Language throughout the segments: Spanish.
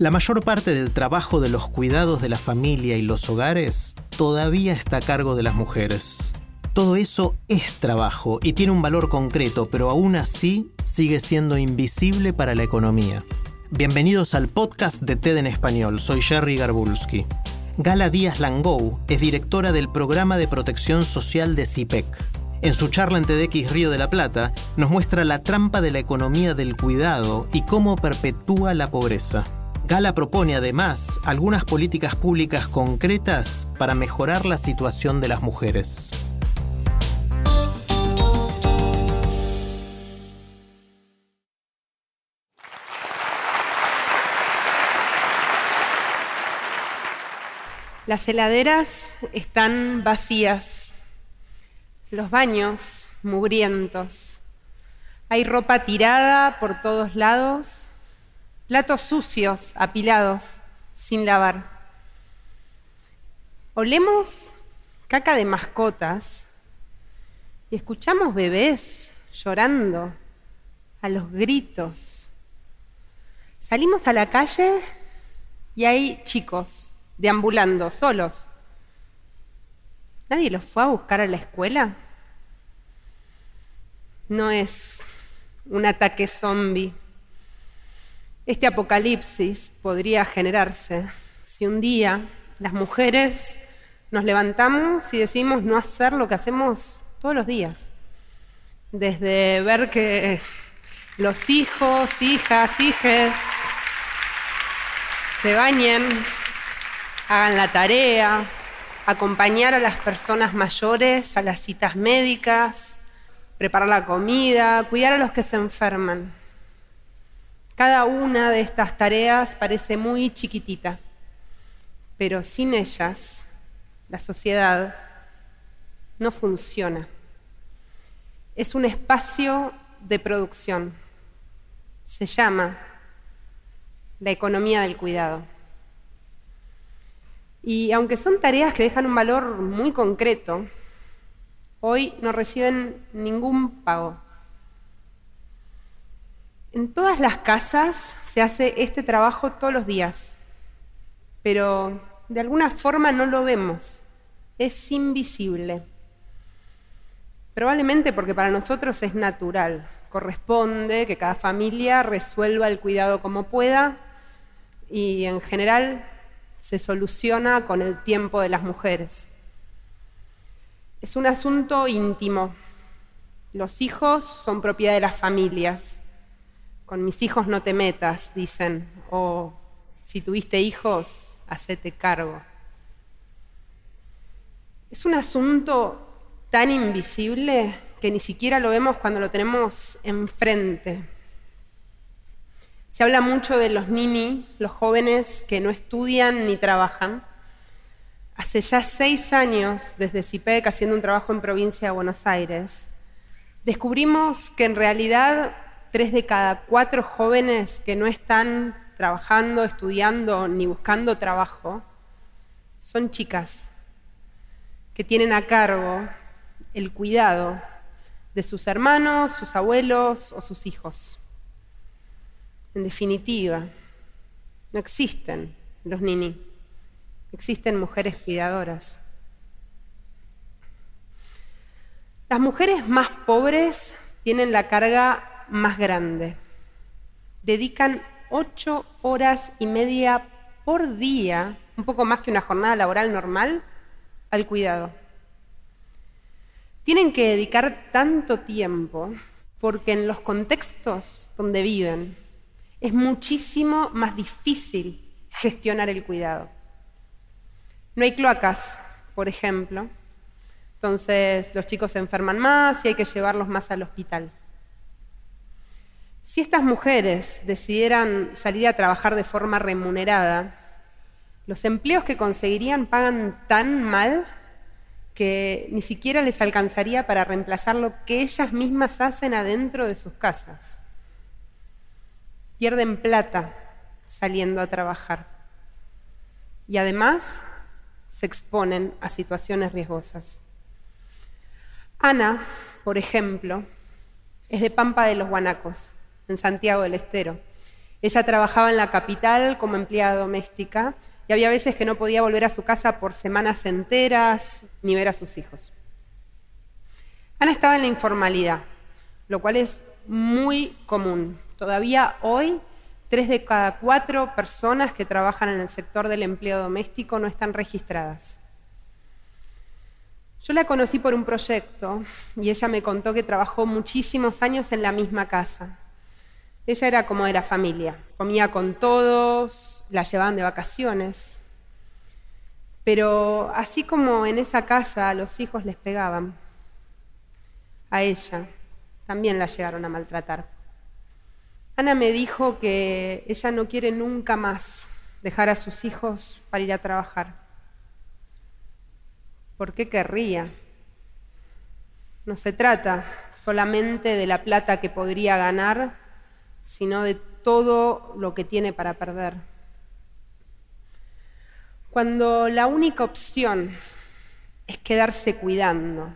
La mayor parte del trabajo de los cuidados de la familia y los hogares todavía está a cargo de las mujeres. Todo eso es trabajo y tiene un valor concreto, pero aún así sigue siendo invisible para la economía. Bienvenidos al podcast de TED en español, soy Jerry Garbulski. Gala Díaz Langou es directora del programa de protección social de CIPEC. En su charla en TEDx Río de la Plata nos muestra la trampa de la economía del cuidado y cómo perpetúa la pobreza. Gala propone además algunas políticas públicas concretas para mejorar la situación de las mujeres. Las heladeras están vacías, los baños mugrientos, hay ropa tirada por todos lados, platos sucios apilados sin lavar. Olemos caca de mascotas y escuchamos bebés llorando a los gritos. Salimos a la calle y hay chicos deambulando solos. ¿Nadie los fue a buscar a la escuela? No es un ataque zombie. Este apocalipsis podría generarse si un día las mujeres nos levantamos y decimos no hacer lo que hacemos todos los días. Desde ver que los hijos, hijas, hijes se bañen hagan la tarea, acompañar a las personas mayores a las citas médicas, preparar la comida, cuidar a los que se enferman. Cada una de estas tareas parece muy chiquitita, pero sin ellas la sociedad no funciona. Es un espacio de producción. Se llama la economía del cuidado. Y aunque son tareas que dejan un valor muy concreto, hoy no reciben ningún pago. En todas las casas se hace este trabajo todos los días, pero de alguna forma no lo vemos, es invisible. Probablemente porque para nosotros es natural, corresponde que cada familia resuelva el cuidado como pueda y en general se soluciona con el tiempo de las mujeres. Es un asunto íntimo. Los hijos son propiedad de las familias. Con mis hijos no te metas, dicen. O si tuviste hijos, hacete cargo. Es un asunto tan invisible que ni siquiera lo vemos cuando lo tenemos enfrente. Se habla mucho de los nini, los jóvenes que no estudian ni trabajan. Hace ya seis años, desde CIPEC, haciendo un trabajo en provincia de Buenos Aires, descubrimos que en realidad tres de cada cuatro jóvenes que no están trabajando, estudiando ni buscando trabajo son chicas que tienen a cargo el cuidado de sus hermanos, sus abuelos o sus hijos. En definitiva, no existen los nini, existen mujeres cuidadoras. Las mujeres más pobres tienen la carga más grande. Dedican ocho horas y media por día, un poco más que una jornada laboral normal, al cuidado. Tienen que dedicar tanto tiempo porque en los contextos donde viven, es muchísimo más difícil gestionar el cuidado. No hay cloacas, por ejemplo. Entonces los chicos se enferman más y hay que llevarlos más al hospital. Si estas mujeres decidieran salir a trabajar de forma remunerada, los empleos que conseguirían pagan tan mal que ni siquiera les alcanzaría para reemplazar lo que ellas mismas hacen adentro de sus casas. Pierden plata saliendo a trabajar y además se exponen a situaciones riesgosas. Ana, por ejemplo, es de Pampa de los Guanacos, en Santiago del Estero. Ella trabajaba en la capital como empleada doméstica y había veces que no podía volver a su casa por semanas enteras ni ver a sus hijos. Ana estaba en la informalidad, lo cual es muy común. Todavía hoy, tres de cada cuatro personas que trabajan en el sector del empleo doméstico no están registradas. Yo la conocí por un proyecto y ella me contó que trabajó muchísimos años en la misma casa. Ella era como era familia, comía con todos, la llevaban de vacaciones. Pero así como en esa casa a los hijos les pegaban, a ella también la llegaron a maltratar. Ana me dijo que ella no quiere nunca más dejar a sus hijos para ir a trabajar ¿Por qué querría? No se trata solamente de la plata que podría ganar, sino de todo lo que tiene para perder. Cuando la única opción es quedarse cuidando,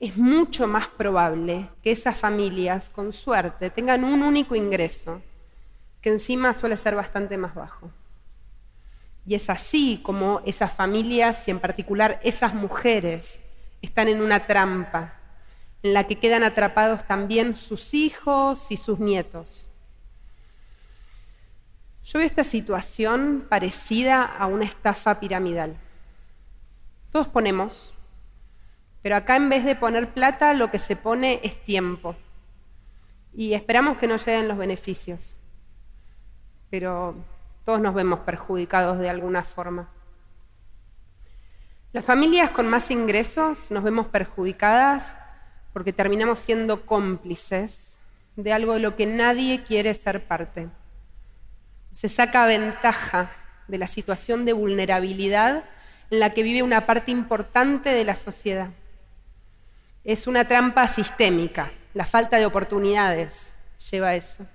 es mucho más probable que esas familias, con suerte, tengan un único ingreso, que encima suele ser bastante más bajo. Y es así como esas familias y en particular esas mujeres están en una trampa en la que quedan atrapados también sus hijos y sus nietos. Yo veo esta situación parecida a una estafa piramidal. Todos ponemos, pero acá en vez de poner plata lo que se pone es tiempo. Y esperamos que no lleguen los beneficios. Pero todos nos vemos perjudicados de alguna forma. Las familias con más ingresos nos vemos perjudicadas porque terminamos siendo cómplices de algo de lo que nadie quiere ser parte. Se saca ventaja de la situación de vulnerabilidad en la que vive una parte importante de la sociedad. Es una trampa sistémica, la falta de oportunidades lleva a eso.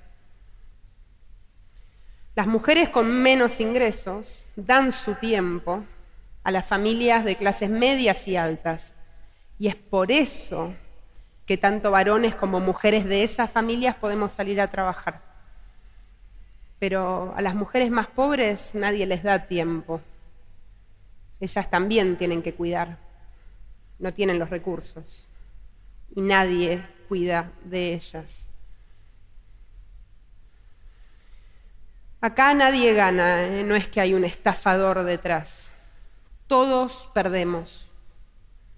Las mujeres con menos ingresos dan su tiempo a las familias de clases medias y altas. Y es por eso que tanto varones como mujeres de esas familias podemos salir a trabajar. Pero a las mujeres más pobres nadie les da tiempo. Ellas también tienen que cuidar. No tienen los recursos. Y nadie cuida de ellas. Acá nadie gana, ¿eh? no es que hay un estafador detrás. Todos perdemos,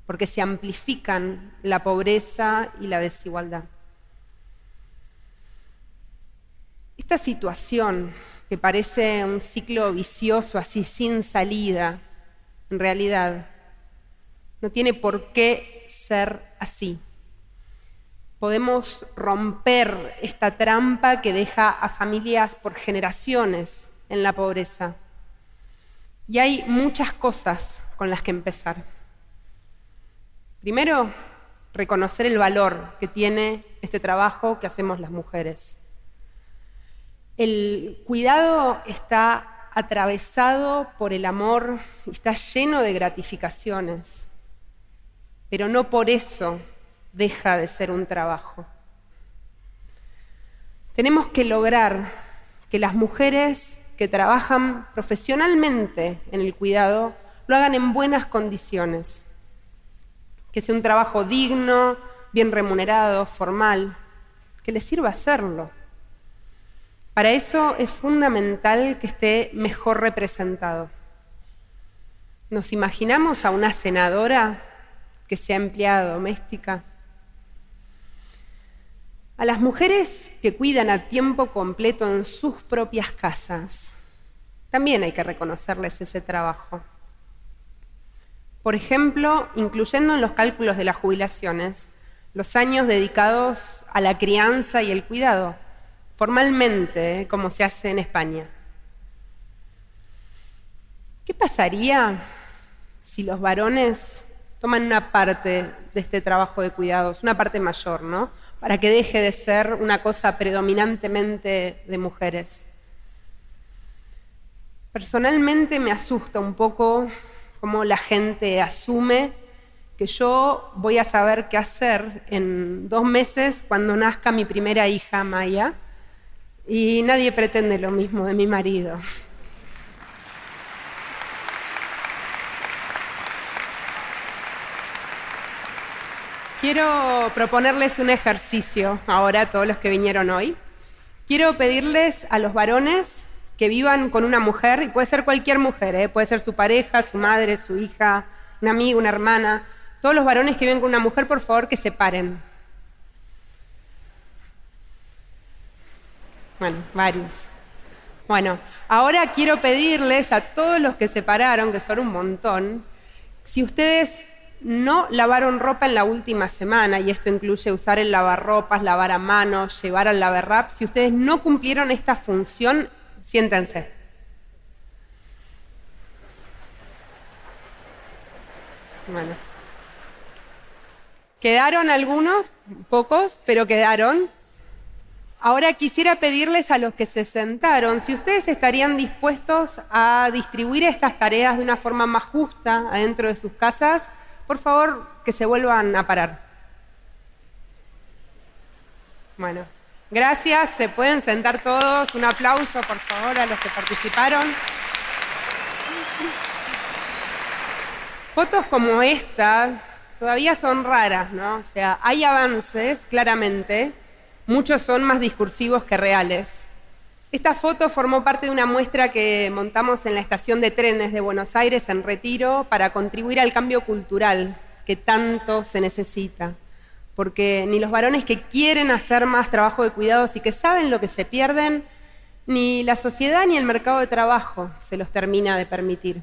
porque se amplifican la pobreza y la desigualdad. Esta situación, que parece un ciclo vicioso así sin salida, en realidad no tiene por qué ser así podemos romper esta trampa que deja a familias por generaciones en la pobreza. Y hay muchas cosas con las que empezar. Primero, reconocer el valor que tiene este trabajo que hacemos las mujeres. El cuidado está atravesado por el amor está lleno de gratificaciones, pero no por eso deja de ser un trabajo. Tenemos que lograr que las mujeres que trabajan profesionalmente en el cuidado lo hagan en buenas condiciones, que sea un trabajo digno, bien remunerado, formal, que les sirva hacerlo. Para eso es fundamental que esté mejor representado. ¿Nos imaginamos a una senadora que sea empleada doméstica? A las mujeres que cuidan a tiempo completo en sus propias casas, también hay que reconocerles ese trabajo. Por ejemplo, incluyendo en los cálculos de las jubilaciones los años dedicados a la crianza y el cuidado, formalmente, ¿eh? como se hace en España. ¿Qué pasaría si los varones toman una parte de este trabajo de cuidados, una parte mayor, ¿no? Para que deje de ser una cosa predominantemente de mujeres. Personalmente me asusta un poco cómo la gente asume que yo voy a saber qué hacer en dos meses cuando nazca mi primera hija, Maya, y nadie pretende lo mismo de mi marido. Quiero proponerles un ejercicio ahora a todos los que vinieron hoy. Quiero pedirles a los varones que vivan con una mujer, y puede ser cualquier mujer, ¿eh? puede ser su pareja, su madre, su hija, una amiga, una hermana, todos los varones que viven con una mujer, por favor, que se paren. Bueno, varios. Bueno, ahora quiero pedirles a todos los que se pararon, que son un montón, si ustedes no lavaron ropa en la última semana, y esto incluye usar el lavarropas, lavar a mano, llevar al lavarrap, si ustedes no cumplieron esta función, siéntense. Bueno. Quedaron algunos, pocos, pero quedaron. Ahora quisiera pedirles a los que se sentaron si ustedes estarían dispuestos a distribuir estas tareas de una forma más justa adentro de sus casas por favor, que se vuelvan a parar. Bueno, gracias. Se pueden sentar todos. Un aplauso, por favor, a los que participaron. Fotos como esta todavía son raras, ¿no? O sea, hay avances, claramente. Muchos son más discursivos que reales. Esta foto formó parte de una muestra que montamos en la estación de trenes de Buenos Aires en Retiro para contribuir al cambio cultural que tanto se necesita. Porque ni los varones que quieren hacer más trabajo de cuidados y que saben lo que se pierden, ni la sociedad ni el mercado de trabajo se los termina de permitir.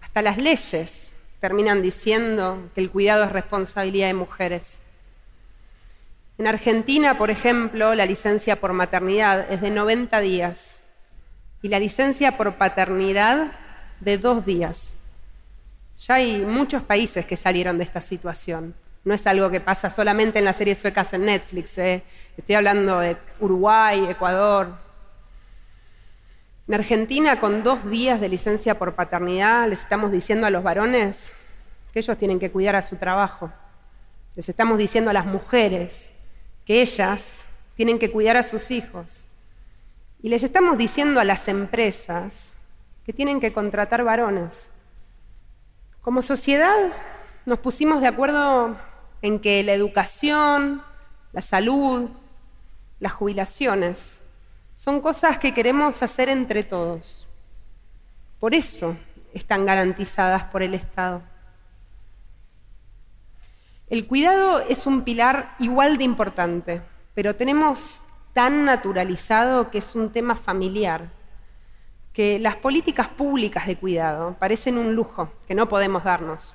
Hasta las leyes terminan diciendo que el cuidado es responsabilidad de mujeres. En Argentina, por ejemplo, la licencia por maternidad es de 90 días y la licencia por paternidad de dos días. Ya hay muchos países que salieron de esta situación. No es algo que pasa solamente en las series suecas en Netflix. ¿eh? Estoy hablando de Uruguay, Ecuador. En Argentina, con dos días de licencia por paternidad, les estamos diciendo a los varones que ellos tienen que cuidar a su trabajo. Les estamos diciendo a las mujeres que ellas tienen que cuidar a sus hijos. Y les estamos diciendo a las empresas que tienen que contratar varones. Como sociedad nos pusimos de acuerdo en que la educación, la salud, las jubilaciones son cosas que queremos hacer entre todos. Por eso están garantizadas por el Estado. El cuidado es un pilar igual de importante, pero tenemos tan naturalizado que es un tema familiar, que las políticas públicas de cuidado parecen un lujo que no podemos darnos.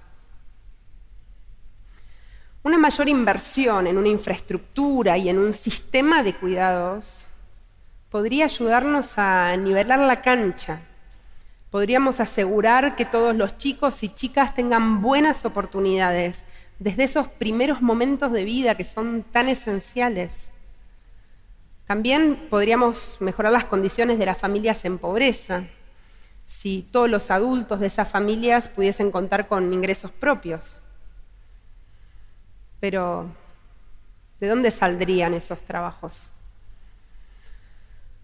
Una mayor inversión en una infraestructura y en un sistema de cuidados podría ayudarnos a nivelar la cancha. Podríamos asegurar que todos los chicos y chicas tengan buenas oportunidades desde esos primeros momentos de vida que son tan esenciales. También podríamos mejorar las condiciones de las familias en pobreza, si todos los adultos de esas familias pudiesen contar con ingresos propios. Pero, ¿de dónde saldrían esos trabajos?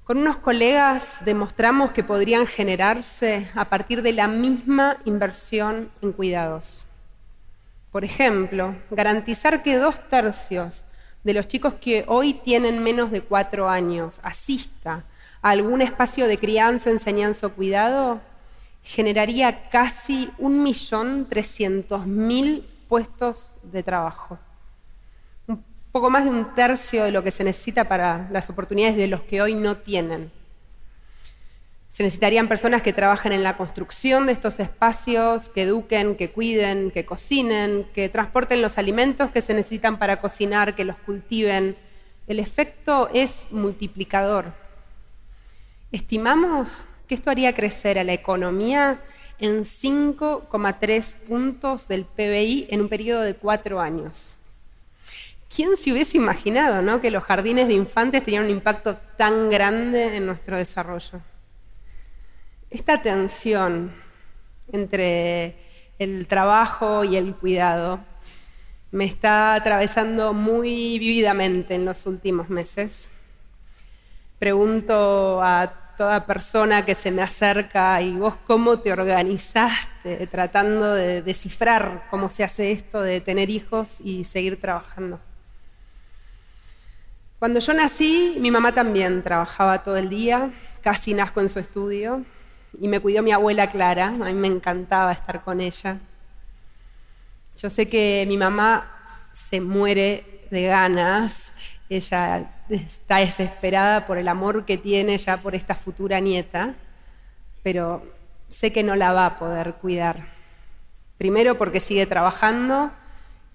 Con unos colegas demostramos que podrían generarse a partir de la misma inversión en cuidados. Por ejemplo, garantizar que dos tercios de los chicos que hoy tienen menos de cuatro años asista a algún espacio de crianza, enseñanza o cuidado, generaría casi 1.300.000 puestos de trabajo. Un poco más de un tercio de lo que se necesita para las oportunidades de los que hoy no tienen. Se necesitarían personas que trabajen en la construcción de estos espacios, que eduquen, que cuiden, que cocinen, que transporten los alimentos que se necesitan para cocinar, que los cultiven. El efecto es multiplicador. Estimamos que esto haría crecer a la economía en 5,3 puntos del PBI en un periodo de cuatro años. ¿Quién se hubiese imaginado ¿no? que los jardines de infantes tenían un impacto tan grande en nuestro desarrollo? Esta tensión entre el trabajo y el cuidado me está atravesando muy vividamente en los últimos meses. Pregunto a toda persona que se me acerca y vos cómo te organizaste tratando de descifrar cómo se hace esto de tener hijos y seguir trabajando. Cuando yo nací, mi mamá también trabajaba todo el día, casi nazco en su estudio y me cuidó mi abuela Clara, a mí me encantaba estar con ella. Yo sé que mi mamá se muere de ganas, ella está desesperada por el amor que tiene ya por esta futura nieta, pero sé que no la va a poder cuidar. Primero porque sigue trabajando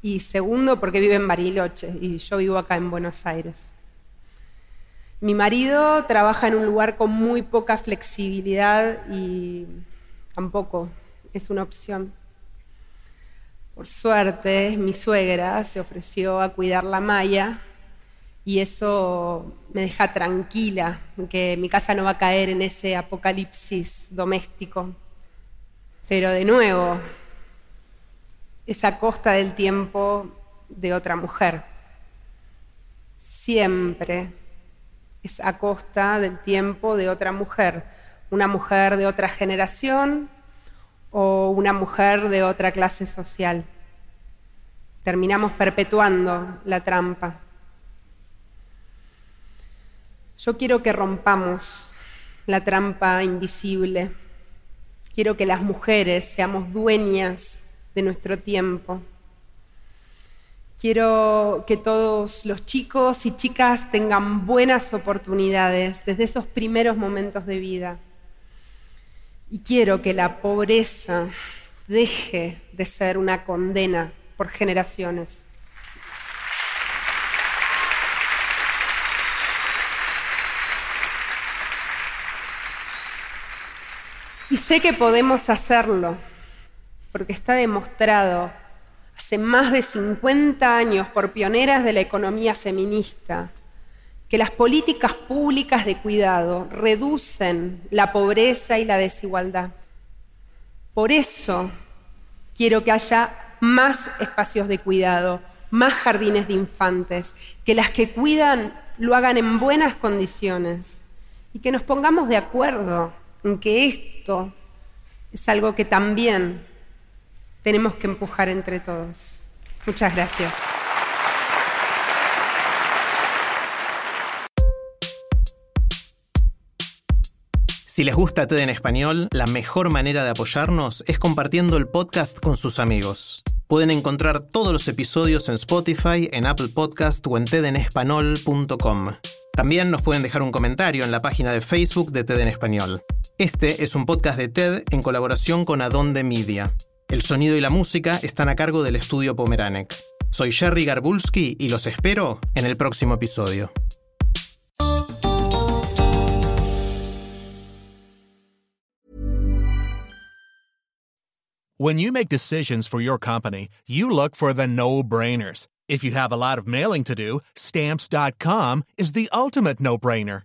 y segundo porque vive en Bariloche y yo vivo acá en Buenos Aires. Mi marido trabaja en un lugar con muy poca flexibilidad y tampoco es una opción. Por suerte, mi suegra se ofreció a cuidar la malla y eso me deja tranquila, que mi casa no va a caer en ese apocalipsis doméstico. Pero de nuevo, es a costa del tiempo de otra mujer. Siempre es a costa del tiempo de otra mujer, una mujer de otra generación o una mujer de otra clase social. Terminamos perpetuando la trampa. Yo quiero que rompamos la trampa invisible. Quiero que las mujeres seamos dueñas de nuestro tiempo. Quiero que todos los chicos y chicas tengan buenas oportunidades desde esos primeros momentos de vida. Y quiero que la pobreza deje de ser una condena por generaciones. Y sé que podemos hacerlo, porque está demostrado hace más de 50 años por pioneras de la economía feminista que las políticas públicas de cuidado reducen la pobreza y la desigualdad. Por eso quiero que haya más espacios de cuidado, más jardines de infantes, que las que cuidan lo hagan en buenas condiciones y que nos pongamos de acuerdo en que esto es algo que también tenemos que empujar entre todos. Muchas gracias. Si les gusta TED en español, la mejor manera de apoyarnos es compartiendo el podcast con sus amigos. Pueden encontrar todos los episodios en Spotify, en Apple Podcast o en tedenespanol.com. También nos pueden dejar un comentario en la página de Facebook de TED en español. Este es un podcast de TED en colaboración con Adonde Media. El sonido y la música están a cargo del estudio Pomeranek. Soy Jerry Garbulski y los espero en el próximo episodio. When you make decisions for your company, you look for the no-brainers. If you have a lot of mailing to do, stamps.com is the ultimate no-brainer.